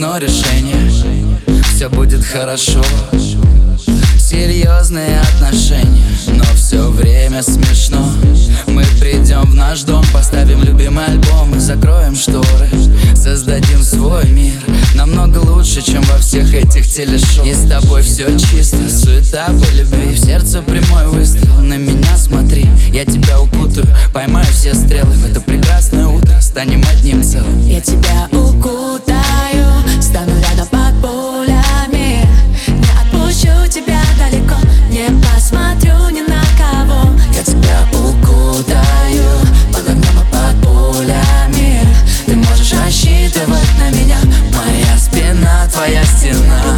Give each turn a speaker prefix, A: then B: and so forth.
A: одно решение. Все будет хорошо. Серьезные отношения. Но все время смешно. Мы придем в наш дом Поставим любимый альбом И закроем шторы. Создадим свой мир Намного лучше, чем во всех этих телешоу. И с тобой все чисто. Суета по любви В сердце прямой выстрел. На меня смотри Я тебя укутаю Поймаю все стрелы. В это прекрасное утро Станем одним целым.
B: Я тебя укутаю твоя стена.